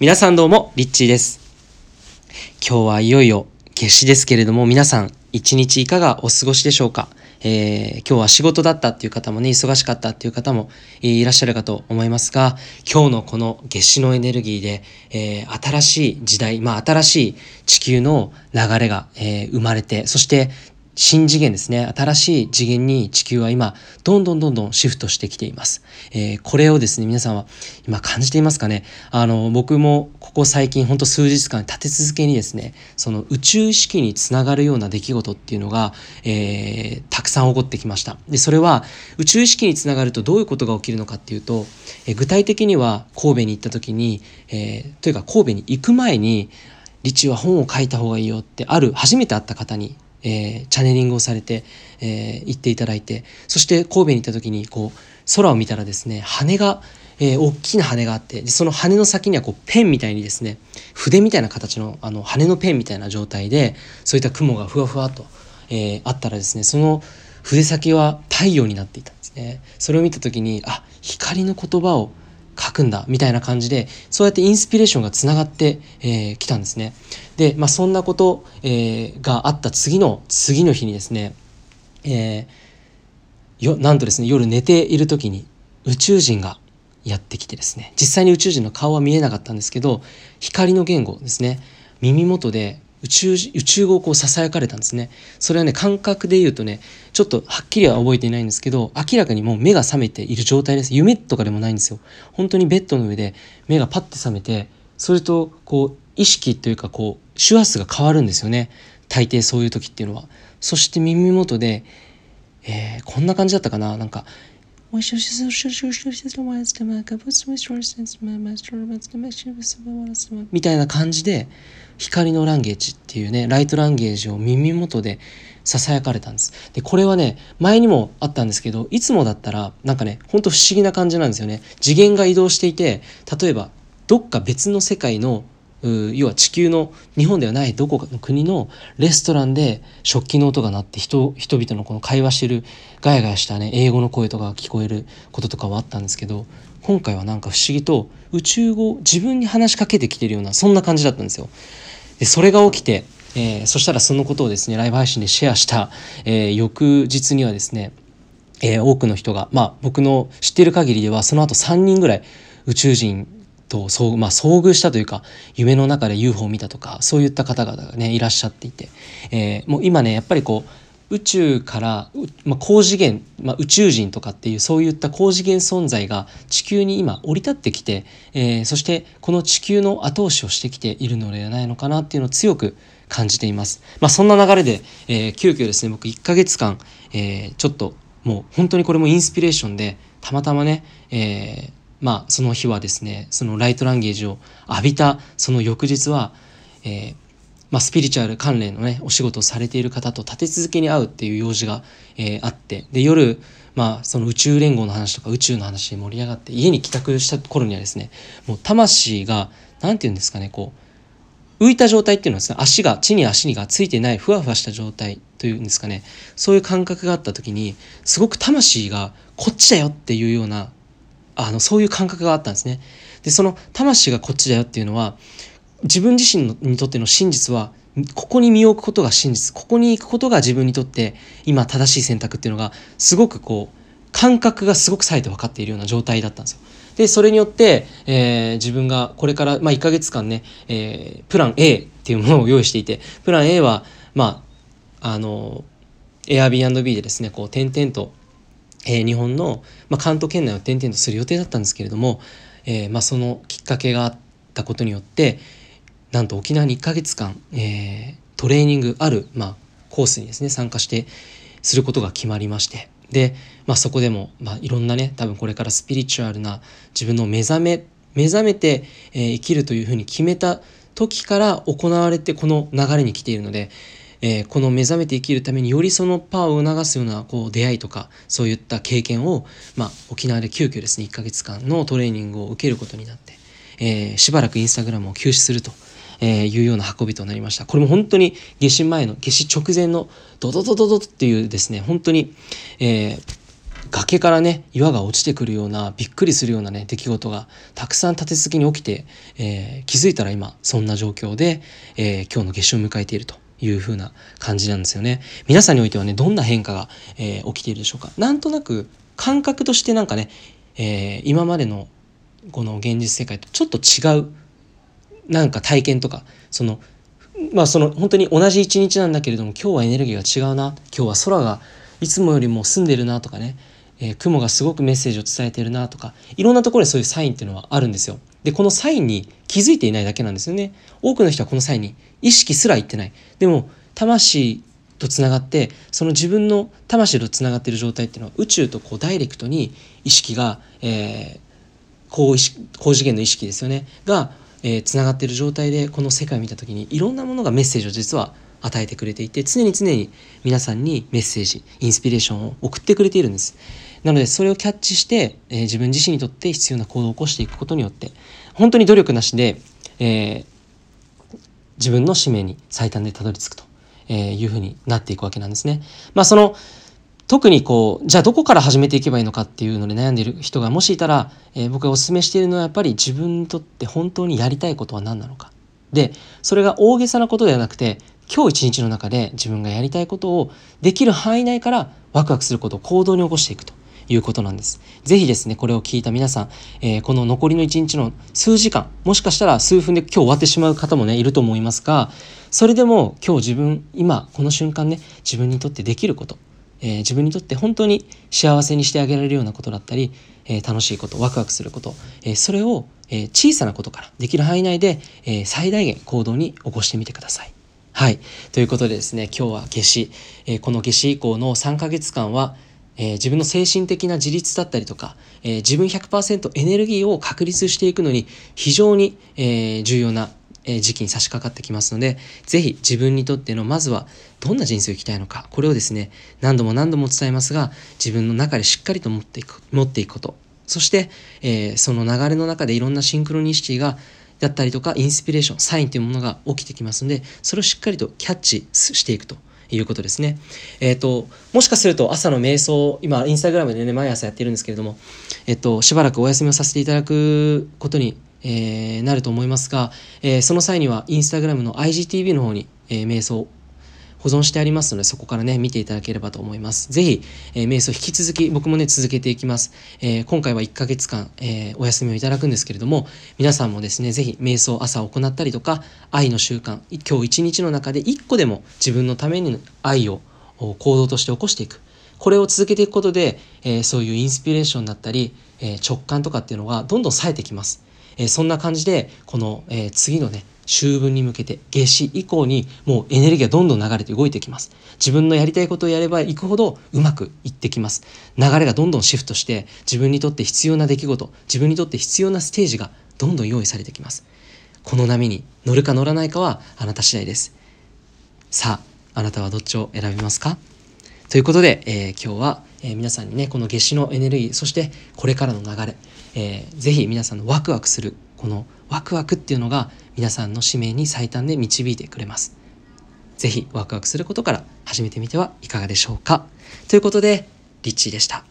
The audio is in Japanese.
皆さんどうも、リッチーです。今日はいよいよ夏至ですけれども、皆さん一日いかがお過ごしでしょうか？えー、今日は仕事だったっていう方もね、忙しかったっていう方もいらっしゃるかと思いますが、今日のこの夏至のエネルギーで、えー、新しい時代、まあ新しい地球の流れが、えー、生まれて、そして新次元ですね。新しい次元に地球は今、どんどんどんどんシフトしてきています。えー、これをですね、皆さんは今感じていますかね？あの、僕もここ最近、ほんと数日間立て続けにですね、その宇宙意識につながるような出来事っていうのが、えー、たくさん起こってきました。で、それは宇宙意識につながるとどういうことが起きるのかっていうと、えー、具体的には神戸に行った時に、え、というか神戸に行く前に、リチは本を書いた方がいいよってある初めて会った方にえー、チャネリングをされて、えー、行っていただいてそして神戸に行った時にこう空を見たらですね羽が、えー、大きな羽があってでその羽の先にはこうペンみたいにですね筆みたいな形のあの羽のペンみたいな状態でそういった雲がふわふわと、えー、あったらですねその筆先は太陽になっていたんですね。それを見た時にあ光の言葉を書くんだみたいな感じでそうやってインスピレーションがつながってき、えー、たんですね。で、まあ、そんなこと、えー、があった次の次の日にですね、えー、よなんとですね夜寝ている時に宇宙人がやってきてですね実際に宇宙人の顔は見えなかったんですけど光の言語ですね耳元で宇宙宇宙語をこう囁かれたんですね。それはね感覚で言うとねちょっとはっきりは覚えていないんですけど明らかにもう目が覚めている状態です。夢とかでもないんですよ。本当にベッドの上で目がパッて覚めてそれとこう意識というかこう周波数が変わるんですよね。大抵そういう時っていうのは。そして耳元で、えー、こんな感じだったかな。なんかみたいな感じで光のランゲージっていうねライトランゲージを耳元でささやかれたんですでこれはね前にもあったんですけどいつもだったらなんかねほんと不思議な感じなんですよね次元が移動していて例えばどっか別の世界の要は地球の日本ではないどこかの国のレストランで食器の音が鳴って人人々のこの会話してるガヤガヤしたね英語の声とかが聞こえることとかはあったんですけど今回はなんか不思議と宇宙語自分に話しかけてきてるようなそんな感じだったんですよ。でそれが起きて、えー、そしたらそのことをですねライブ配信でシェアした、えー、翌日にはですね、えー、多くの人がまあ僕の知ってる限りではその後3人ぐらい宇宙人と遭,、まあ、遭遇したというか夢の中で UFO を見たとかそういった方々がねいらっしゃっていて、えー、もう今ねやっぱりこう宇宙から、まあ、高次元、まあ、宇宙人とかっていうそういった高次元存在が地球に今降り立ってきて、えー、そしてこの地球の後押しをしてきているのではないのかなっていうのを強く感じています。まあ、そんな流れで、えー、急遽ですね僕1ヶ月間、えー、ちょっともう本当にこれもインスピレーションでたまたまね、えー、まあその日はですねそのライトランゲージを浴びたその翌日は、えーまあ、スピリチュアル関連のねお仕事をされている方と立て続けに会うっていう用事が、えー、あってで夜まあその宇宙連合の話とか宇宙の話で盛り上がって家に帰宅した頃にはですねもう魂が何て言うんですかねこう浮いた状態っていうのはですね足が地に足にがついてないふわふわした状態というんですかねそういう感覚があった時にすごく魂がこっちだよっていうようなあのそういう感覚があったんですね。でその魂がこっちだよっていうのは自分自身にとっての真実はここに身を置くことが真実ここに行くことが自分にとって今正しい選択っていうのがすごくこう感覚がすごくさえて分かっているような状態だったんですよ。でそれによって、えー、自分がこれから、まあ、1ヶ月間ね、えー、プラン A っていうものを用意していてプラン A はまああの Airbnb でですねこう点々とえー、日本の、まあ、関東圏内を転々とする予定だったんですけれども、えーまあ、そのきっかけがあったことによってなんと沖縄に1ヶ月間、えー、トレーニングある、まあ、コースにですね参加してすることが決まりましてで、まあ、そこでも、まあ、いろんなね多分これからスピリチュアルな自分の目覚め目覚めて、えー、生きるというふうに決めた時から行われてこの流れに来ているのでえー、この目覚めて生きるためによりそのパワーを促すようなこう出会いとかそういった経験を、まあ、沖縄で急遽ですね1ヶ月間のトレーニングを受けることになって、えー、しばらくインスタグラムを休止すると。え、いうような運びとなりました。これも本当に夏至前の、夏至直前のドドドドドっていうですね、本当に、え、崖からね岩が落ちてくるようなびっくりするようなね出来事がたくさん立て続けに起きて、えー、気づいたら今そんな状況で、えー、今日の夏至を迎えているという風な感じなんですよね。皆さんにおいてはねどんな変化が、えー、起きているでしょうか。なんとなく感覚としてなんかね、え今までのこの現実世界とちょっと違うなんか体験とかそのまあその本当に同じ一日なんだけれども今日はエネルギーが違うな今日は空がいつもよりも澄んでるなとかね、えー、雲がすごくメッセージを伝えてるなとかいろんなところでそういうサインっていうのはあるんですよ。でこのサインに気づいていないだけなんですよね。多くの人はこのサインに意識すらいってない。でも魂とつながってその自分の魂とつながっている状態っていうのは宇宙とこうダイレクトに意識が、えー、高高次元の意識ですよねがつな、がっている状態でこの世界を見た時にいろんなものがメッセージを実は与えてくれていて常に常に皆さんにメッセージインスピレーションを送ってくれているんですなのでそれをキャッチして、えー、自分自身にとって必要な行動を起こしていくことによって本当に努力なしで、えー、自分の使命に最短でたどり着くとえいうふうになっていくわけなんですね。まあその特にこうじゃあどこから始めていけばいいのかっていうので悩んでいる人がもしいたら、えー、僕がお勧めしているのはやっぱり自分にとって本当にやりたいことは何なのかでそれが大げさなことではなくて今日一日の中で自分がやりたいことをできる範囲内からワクワクすることを行動に起こしていくということなんです。ぜひですね、これを聞いた皆さん、えー、この残りの一日の数時間、もしかしたら数分で今日終わってしまう方もね、いると思いますが、それでも今日自分、今、この瞬間ね、自分にとってできること、えー、自分にとって本当に幸せにしてあげられるようなことだったり、えー、楽しいこと、ワクワクすること、えそれを、え小さなことからできる範囲内で、え最大限行動に起こしてみてください。はい。ということでですね、今日は夏至、え、この夏至以降の3ヶ月間は、えー、自分の精神的な自立だったりとか、えー、自分100%エネルギーを確立していくのに非常に、え重要な時期に差し掛かってきますので、ぜひ自分にとってのまずはどんな人生を生きたいのか、これをですね、何度も何度も伝えますが、自分の中でしっかりと持っていく、持っていくこと。そして、えその流れの中でいろんなシンクロニシティがだったりとかインスピレーションサインというものが起きてきますのでそれをしっかりとキャッチしていくということですね。えっ、ー、と、もしかすると朝の瞑想、今、インスタグラムでね、毎朝やってるんですけれども、えっ、ー、と、しばらくお休みをさせていただくことに、えー、なると思いますが、えその際には、インスタグラムの IGTV の方に、え瞑想保存してありますので、そこからね、見ていただければと思います。ぜひ、えー、瞑想引き続き僕もね、続けていきます。えー、今回は1ヶ月間、えー、お休みをいただくんですけれども、皆さんもですね、ぜひ瞑想朝行ったりとか、愛の習慣、今日一日の中で1個でも自分のために愛を行動として起こしていく。これを続けていくことで、えー、そういうインスピレーションだったり、えー、直感とかっていうのがどんどん冴えてきます。えー、そんな感じで、この、えー、次のね、秋分に向けて夏至以降にもうエネルギーがどんどん流れて動いてきます。自分のやりたいことをやればいくほどうまくいってきます。流れがどんどんシフトして自分にとって必要な出来事、自分にとって必要なステージがどんどん用意されてきます。この波に乗るか乗らないかはあなた次第です。さあ、あなたはどっちを選びますか？ということで、えー、今日は、えー、皆さんにね、この夏至のエネルギー、そしてこれからの流れ、えー、ぜひ皆さんのワクワクする、このワクワクっていうのが皆さんの使命に最短で導いてくれます。ぜひワクワクすることから始めてみてはいかがでしょうか。ということで、リッチーでした。